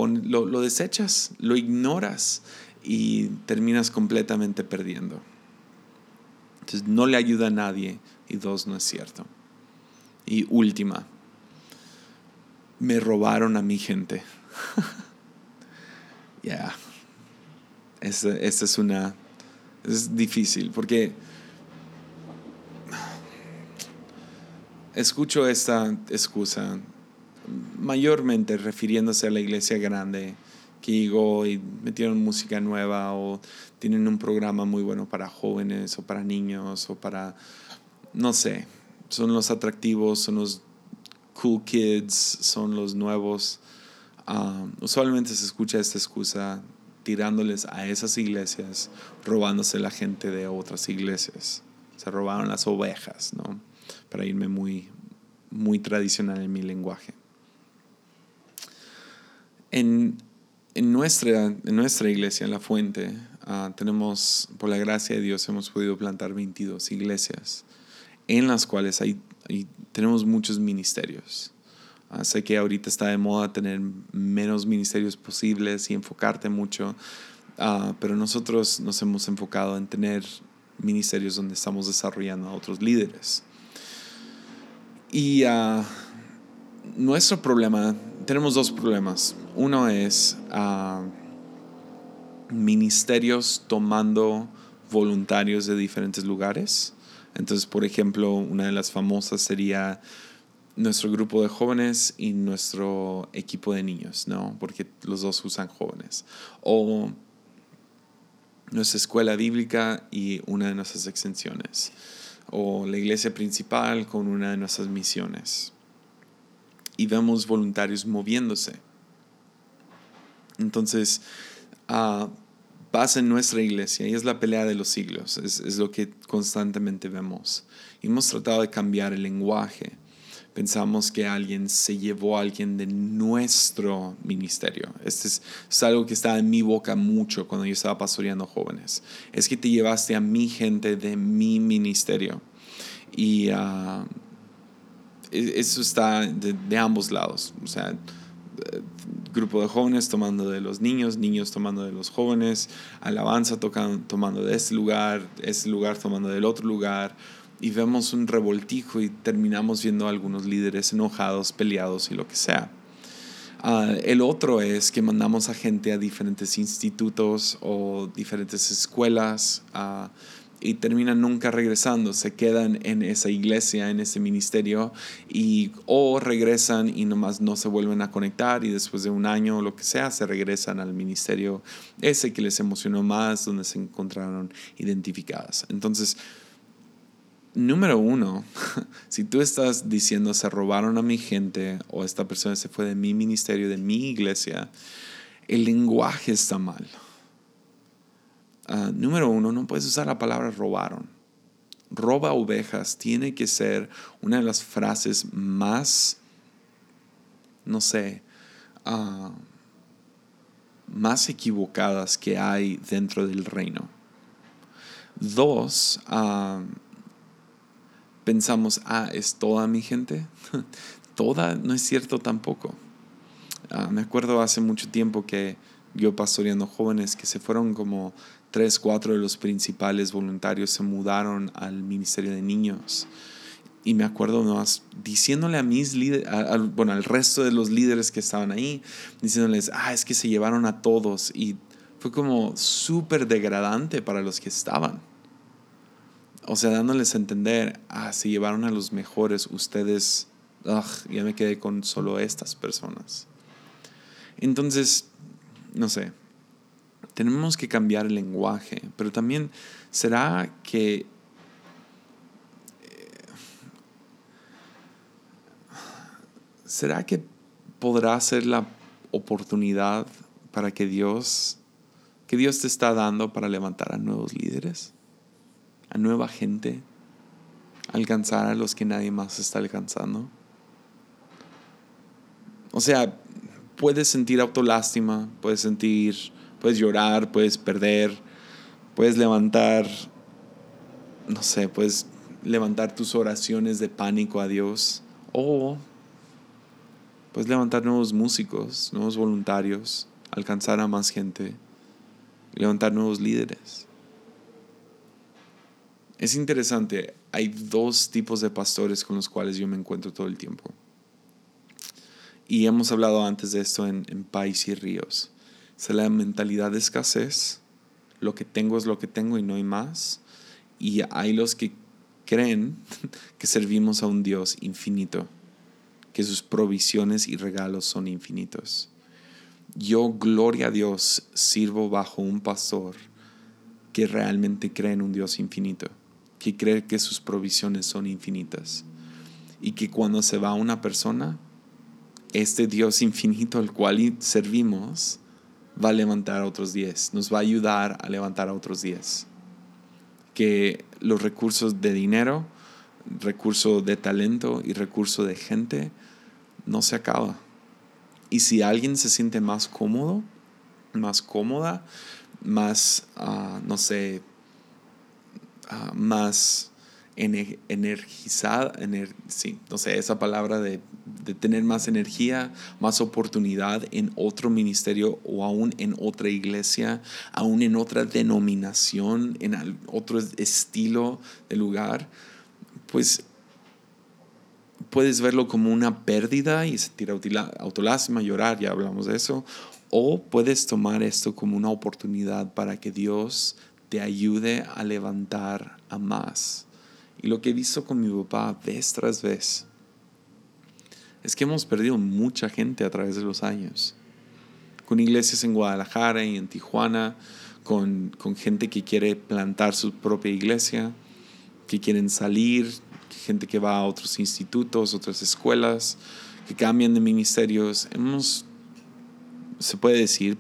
lo, desechas, lo ignoras y terminas completamente perdiendo. Entonces no le ayuda a nadie y dos, no es cierto. Y última, me robaron a mi gente. [LAUGHS] Ya, esta, esta es una, es difícil porque escucho esta excusa mayormente refiriéndose a la iglesia grande llegó y metieron música nueva o tienen un programa muy bueno para jóvenes o para niños o para, no sé, son los atractivos, son los cool kids, son los nuevos. Ah, usualmente se escucha esta excusa tirándoles a esas iglesias, robándose la gente de otras iglesias. Se robaron las ovejas, ¿no? para irme muy, muy tradicional en mi lenguaje. En, nuestra, en nuestra iglesia, en La Fuente, ah, tenemos, por la gracia de Dios, hemos podido plantar 22 iglesias, en las cuales hay, tenemos muchos ministerios. Ah, sé que ahorita está de moda tener menos ministerios posibles y enfocarte mucho, ah, pero nosotros nos hemos enfocado en tener ministerios donde estamos desarrollando a otros líderes. Y uh, nuestro problema, tenemos dos problemas. Uno es uh, ministerios tomando voluntarios de diferentes lugares. Entonces, por ejemplo, una de las famosas sería nuestro grupo de jóvenes y nuestro equipo de niños, ¿no? Porque los dos usan jóvenes. O nuestra escuela bíblica y una de nuestras extensiones o la iglesia principal con una de nuestras misiones. Y vemos voluntarios moviéndose. Entonces, uh, pasa en nuestra iglesia y es la pelea de los siglos, es, es lo que constantemente vemos. Hemos tratado de cambiar el lenguaje pensamos que alguien se llevó a alguien de nuestro ministerio. Este es, algo que estaba en mi boca mucho cuando yo estaba pastoreando jóvenes. Es que te llevaste a mi gente de mi ministerio. Y uh, eso está de, ambos lados. O sea, grupo de jóvenes tomando de los niños, niños tomando de los jóvenes, alabanza tocando, tomando de este lugar, este lugar tomando del otro lugar y vemos un revoltijo y terminamos viendo a algunos líderes enojados, peleados y lo que sea. Ah, el otro es que mandamos a gente a diferentes institutos o diferentes escuelas uh, y terminan nunca regresando, se quedan en esa iglesia, en ese ministerio y o regresan y nomás no se vuelven a conectar y después de un año o lo que sea se regresan al ministerio ese que les emocionó más, donde se encontraron identificadas. Entonces, número uno, [LAUGHS] si tú estás diciendo se robaron a mi gente o esta persona se fue de mi ministerio, de mi iglesia, el lenguaje está mal. Ah, número uno, no puedes usar la palabra robaron. Roba ovejas tiene que ser una de las frases más, no sé, ah, más equivocadas que hay dentro del reino. Dos, uh, pensamos, ah, es toda mi gente. [LAUGHS] toda no es cierto tampoco. Ah, me acuerdo hace mucho tiempo que yo pastoreando jóvenes que se fueron como tres, cuatro de los principales voluntarios se mudaron al Ministerio de Niños. Y me acuerdo más diciéndole a mis líderes, bueno, al resto de los líderes que estaban ahí, diciéndoles, ah, es que se llevaron a todos. Y fue como súper degradante para los que estaban. O sea, dándoles a entender, ah, se llevaron a los mejores, ustedes, ya me quedé con solo estas personas. Entonces, no sé, tenemos que cambiar el lenguaje, pero también será que eh, ¿Será que podrá ser la oportunidad para que Dios, que Dios te está dando para levantar a nuevos líderes, a nueva gente, alcanzar a los que nadie más está alcanzando? O sea, puedes sentir autolástima, puedes sentir, puedes llorar, puedes perder, puedes levantar, no sé, puedes levantar tus oraciones de pánico a Dios o puedes levantar nuevos músicos, nuevos voluntarios, alcanzar a más gente, levantar nuevos líderes. Es interesante, hay dos tipos de pastores con los cuales yo me encuentro todo el tiempo. Y hemos hablado antes de esto en, en País y Ríos. Es la mentalidad de escasez. Lo que tengo es lo que tengo y no hay más. Y hay los que creen [LAUGHS] que servimos a un Dios infinito, que sus provisiones y regalos son infinitos. Yo, gloria a Dios, sirvo bajo un pastor que realmente cree en un Dios infinito, que cree que sus provisiones son infinitas y que cuando se va una persona, este Dios [LAUGHS] infinito al cual servimos va a levantar a otros diez, nos va a ayudar a levantar a otros diez. Que los recursos de dinero, recurso de talento y recurso de gente no se acaba. Y si alguien se siente más cómodo, más cómoda, más, ah, no sé, ah, más energizada, sí, no sé, esa palabra de, de, tener más energía, más oportunidad en otro ministerio o aún en otra iglesia, aún en otra denominación, en otro estilo de lugar, pues puedes verlo como una pérdida y sentir autolástima, llorar, ya hablamos de eso, o puedes tomar esto como una oportunidad para que Dios te ayude a levantar a más y lo que he visto con mi papá vez tras vez es que hemos perdido mucha gente a través de los años. Con iglesias en Guadalajara y en Tijuana, con, con gente que quiere plantar su propia iglesia, que quieren salir, gente que va a otros institutos, otras escuelas, que cambian de ministerios. Hemos, se puede decir,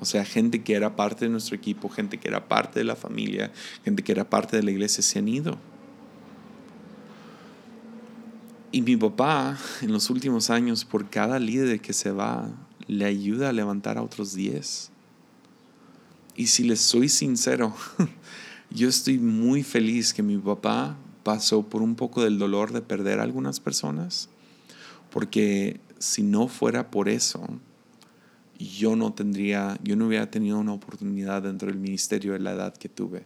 o sea, gente que era parte de nuestro equipo, gente que era parte de la familia, gente que era parte de la iglesia, se han ido. Y mi papá, en los últimos años, por cada líder que se va, le ayuda a levantar a otros 10. Y si les soy sincero, [LAUGHS] yo estoy muy feliz que mi papá pasó por un poco del dolor de perder a algunas personas, porque si no fuera por eso, yo no tendría, yo no hubiera tenido una oportunidad dentro del ministerio de la edad que tuve.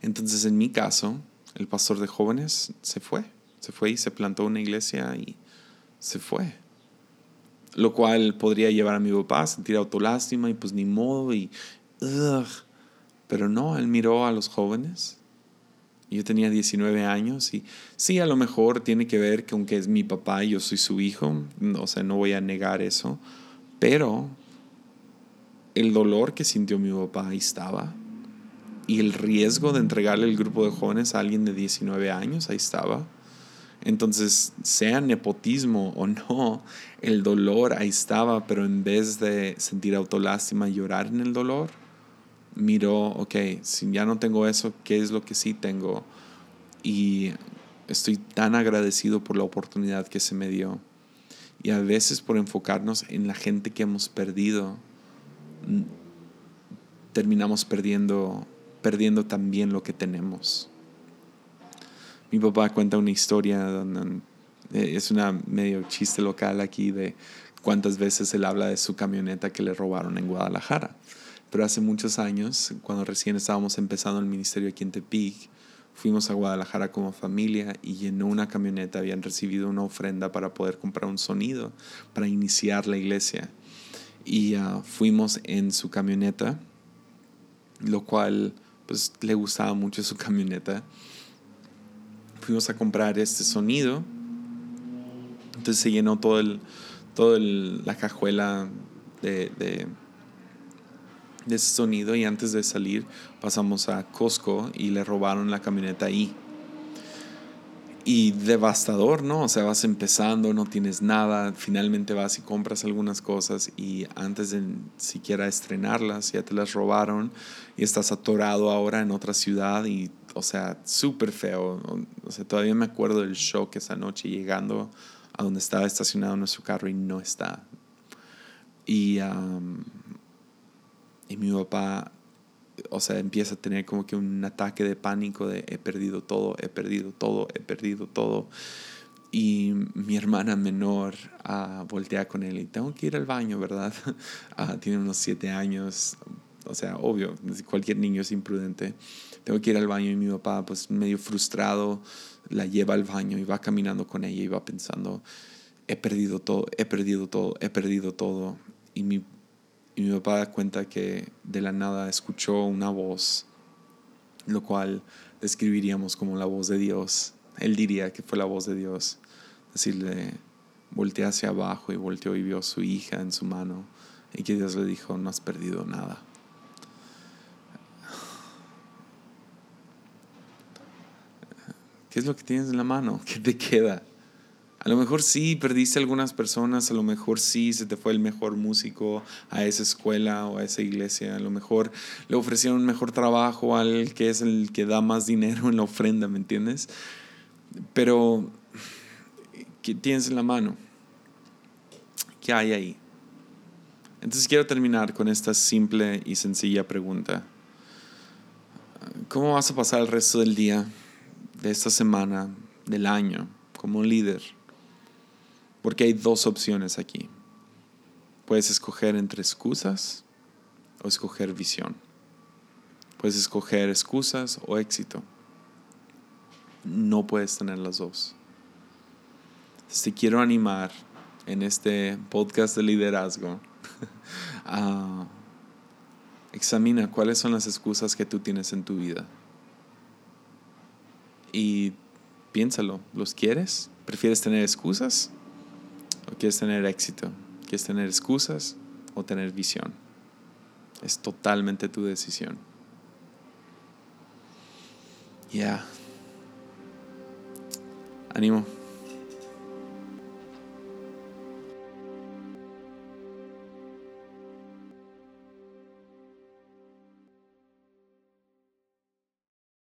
Entonces, en mi caso, el pastor de jóvenes se fue, se fue y se plantó una iglesia y se fue. Lo cual podría llevar a mi papá a sentir autolástima y pues ni modo y... Pero no, él miró a los jóvenes. Yo tenía 19 años y sí, a lo mejor tiene que ver que aunque es mi papá y yo soy su hijo, o sea, no voy a negar eso, pero el dolor que sintió mi papá ahí estaba. Y el riesgo de entregarle el grupo de jóvenes a alguien de 19 años ahí estaba. Entonces, sea nepotismo o no, el dolor ahí estaba, pero en vez de sentir autolástima y llorar en el dolor, miró, ok, si ya no tengo eso, ¿qué es lo que sí tengo? Y estoy tan agradecido por la oportunidad que se me dio. Y a veces por enfocarnos en la gente que hemos perdido, terminamos perdiendo, perdiendo también lo que tenemos. Mi papá cuenta una historia, eh, es una medio chiste local aquí de cuántas veces él habla de su camioneta que le robaron en Guadalajara. Pero hace muchos años, cuando recién estábamos empezando el ministerio aquí en Tepic, Fuimos a Guadalajara como familia y en una camioneta habían recibido una ofrenda para poder comprar un sonido para iniciar la iglesia. y ah, fuimos en su camioneta, lo cual pues le gustaba mucho su camioneta. Fuimos a comprar este sonido, entonces se llenó todo el, todo la cajuela de, de ese sonido y antes de salir pasamos a Costco y le robaron la camioneta ahí y devastador, ¿no? O sea, vas empezando, no tienes nada, finalmente vas y compras algunas cosas y antes de siquiera estrenarlas ya te las robaron y estás atorado ahora en otra ciudad y, o sea, súper feo. O sea, todavía me acuerdo del shock esa noche llegando a donde estaba estacionado nuestro carro y no está. Y, y mi papá o sea, empieza a tener como que un ataque de pánico de he perdido todo, he perdido todo, he perdido todo. Y mi hermana menor uh, voltea con él y tengo que ir al baño, ¿verdad? [LAUGHS] Ah, tiene unos siete años, o sea, obvio, cualquier niño es imprudente. Tengo que ir al baño y mi papá, pues medio frustrado, la lleva al baño y va caminando con ella y va pensando, he perdido todo, he perdido todo, he perdido todo. Y mi y mi papá cuenta que de la nada escuchó una voz, lo cual describiríamos como la voz de Dios. Él diría que fue la voz de Dios. Decirle, volteé hacia abajo y volteó y vio a su hija en su mano y que Dios le dijo, no has perdido nada. ¿Qué es lo que tienes en la mano? [LAUGHS] ¿Qué te queda? A lo mejor sí perdiste algunas personas, a lo mejor sí se te fue el mejor músico a esa escuela o a esa iglesia, a lo mejor le ofrecieron un mejor trabajo al que es el que da más dinero en la ofrenda, ¿me entiendes? Pero, ¿qué tienes en la mano? ¿Qué hay ahí? Entonces quiero terminar con esta simple y sencilla pregunta. ¿Cómo vas a pasar el resto del día, de esta semana, del año, como líder? Porque hay dos opciones aquí. Puedes escoger entre excusas o escoger visión. Puedes escoger excusas o éxito. No puedes tener las dos. Entonces te quiero animar en este podcast de liderazgo [LAUGHS] a examina cuáles son las excusas que tú tienes en tu vida. Y piénsalo, ¿los quieres? ¿Prefieres tener excusas ¿O quieres tener éxito? ¿Quieres tener excusas o tener visión? Es totalmente tu decisión. Ya. Ánimo.